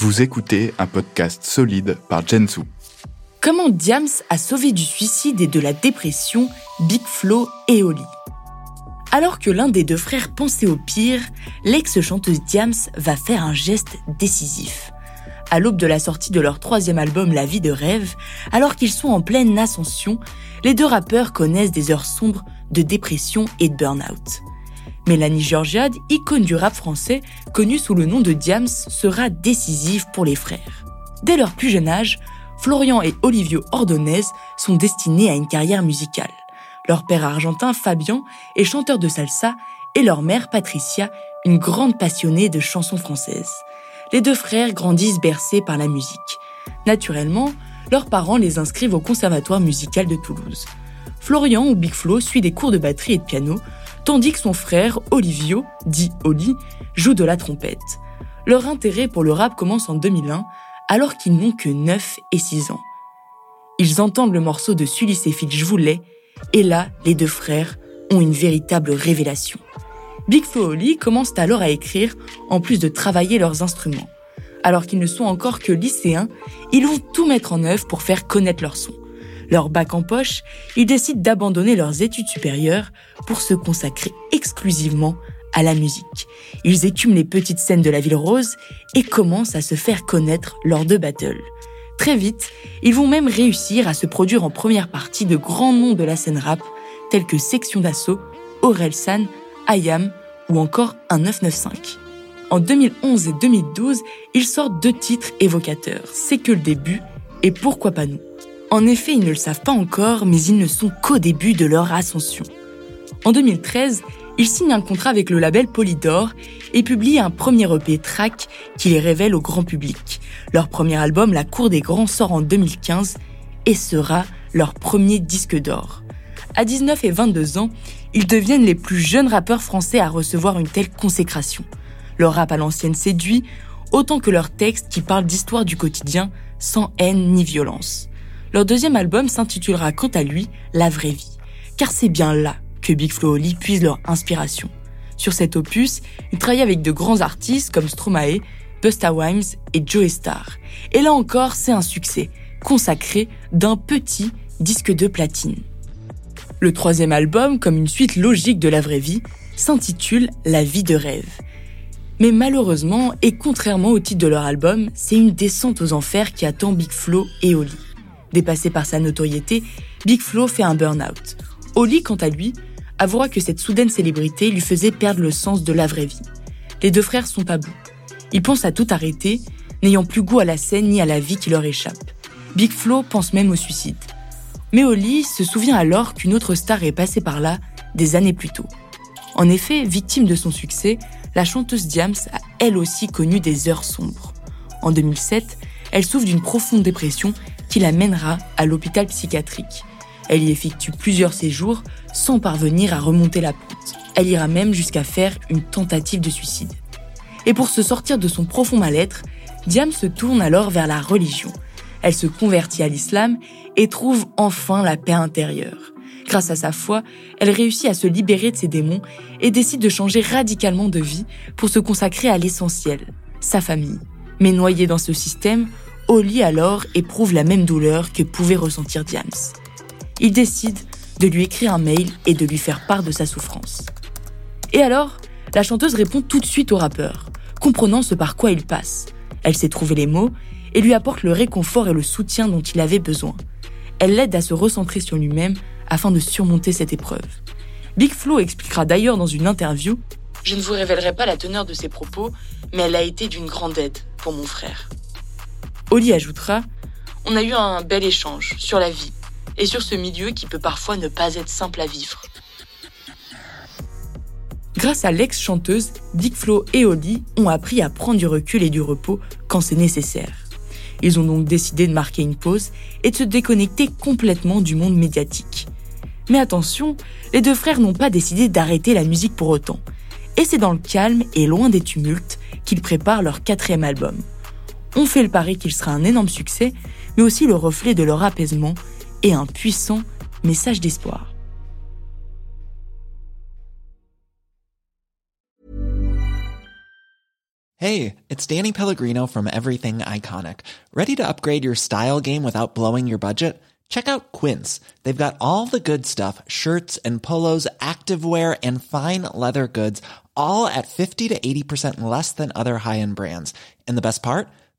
Vous écoutez un podcast solide par Jensu. Comment Diams a sauvé du suicide et de la dépression Big Flo et Oli? Alors que l'un des deux frères pensait au pire, l'ex-chanteuse Diams va faire un geste décisif. À l'aube de la sortie de leur troisième album La vie de rêve, alors qu'ils sont en pleine ascension, les deux rappeurs connaissent des heures sombres de dépression et de burn-out. Mélanie Georgiade, icône du rap français, connue sous le nom de Diams, sera décisive pour les frères. Dès leur plus jeune âge, Florian et Olivio Ordonez sont destinés à une carrière musicale. Leur père argentin, Fabian, est chanteur de salsa et leur mère, Patricia, une grande passionnée de chansons françaises. Les deux frères grandissent bercés par la musique. Naturellement, leurs parents les inscrivent au Conservatoire musical de Toulouse. Florian ou Big Flo suit des cours de batterie et de piano, tandis que son frère, Olivio, dit Oli, joue de la trompette. Leur intérêt pour le rap commence en 2001, alors qu'ils n'ont que 9 et 6 ans. Ils entendent le morceau de Sulis et Phil Je voulais, et là, les deux frères ont une véritable révélation. Big Oli commencent alors à écrire, en plus de travailler leurs instruments. Alors qu'ils ne sont encore que lycéens, ils vont tout mettre en œuvre pour faire connaître leur son. Leur bac en poche, ils décident d'abandonner leurs études supérieures pour se consacrer exclusivement à la musique. Ils écument les petites scènes de la ville rose et commencent à se faire connaître lors de battles. Très vite, ils vont même réussir à se produire en première partie de grands noms de la scène rap, tels que Section d'Assaut, San, Ayam ou encore un 995. En 2011 et 2012, ils sortent deux titres évocateurs, C'est que le début et Pourquoi pas nous. En effet, ils ne le savent pas encore, mais ils ne sont qu'au début de leur ascension. En 2013, ils signent un contrat avec le label Polydor et publient un premier EP track qui les révèle au grand public. Leur premier album, La Cour des Grands, sort en 2015 et sera leur premier disque d'or. À 19 et 22 ans, ils deviennent les plus jeunes rappeurs français à recevoir une telle consécration. Leur rap à l'ancienne séduit, autant que leurs textes qui parlent d'histoire du quotidien, sans haine ni violence. Leur deuxième album s'intitulera quant à lui La vraie vie, car c'est bien là que Big Flo et Oli puisent leur inspiration. Sur cet opus, ils travaillent avec de grands artistes comme Stromae, Busta Rhymes et Joe Star. Et là encore, c'est un succès, consacré d'un petit disque de platine. Le troisième album, comme une suite logique de la vraie vie, s'intitule La vie de rêve. Mais malheureusement, et contrairement au titre de leur album, c'est une descente aux enfers qui attend Big Flo et Oli. Dépassé par sa notoriété, Big Flo fait un burn-out. Oli, quant à lui, avouera que cette soudaine célébrité lui faisait perdre le sens de la vraie vie. Les deux frères sont à bout. Ils pensent à tout arrêter, n'ayant plus goût à la scène ni à la vie qui leur échappe. Big Flo pense même au suicide. Mais Oli se souvient alors qu'une autre star est passée par là des années plus tôt. En effet, victime de son succès, la chanteuse Diams a elle aussi connu des heures sombres. En 2007, elle souffre d'une profonde dépression qui la mènera à l'hôpital psychiatrique. Elle y effectue plusieurs séjours sans parvenir à remonter la pente. Elle ira même jusqu'à faire une tentative de suicide. Et pour se sortir de son profond mal-être, Diam se tourne alors vers la religion. Elle se convertit à l'islam et trouve enfin la paix intérieure. Grâce à sa foi, elle réussit à se libérer de ses démons et décide de changer radicalement de vie pour se consacrer à l'essentiel, sa famille. Mais noyée dans ce système, Oli alors éprouve la même douleur que pouvait ressentir Diams. Il décide de lui écrire un mail et de lui faire part de sa souffrance. Et alors, la chanteuse répond tout de suite au rappeur, comprenant ce par quoi il passe. Elle sait trouver les mots et lui apporte le réconfort et le soutien dont il avait besoin. Elle l'aide à se recentrer sur lui-même afin de surmonter cette épreuve. Big Flo expliquera d'ailleurs dans une interview Je ne vous révélerai pas la teneur de ses propos, mais elle a été d'une grande aide pour mon frère. Oli ajoutera On a eu un bel échange sur la vie et sur ce milieu qui peut parfois ne pas être simple à vivre. Grâce à l'ex-chanteuse, Dick Flo et Oli ont appris à prendre du recul et du repos quand c'est nécessaire. Ils ont donc décidé de marquer une pause et de se déconnecter complètement du monde médiatique. Mais attention, les deux frères n'ont pas décidé d'arrêter la musique pour autant. Et c'est dans le calme et loin des tumultes qu'ils préparent leur quatrième album. On fait le pari qu'il sera un énorme succès, mais aussi le reflet de leur apaisement et un puissant message d'espoir. Hey, it's Danny Pellegrino from Everything Iconic. Ready to upgrade your style game without blowing your budget? Check out Quince. They've got all the good stuff shirts and polos, activewear, and fine leather goods, all at 50 to 80% less than other high end brands. And the best part?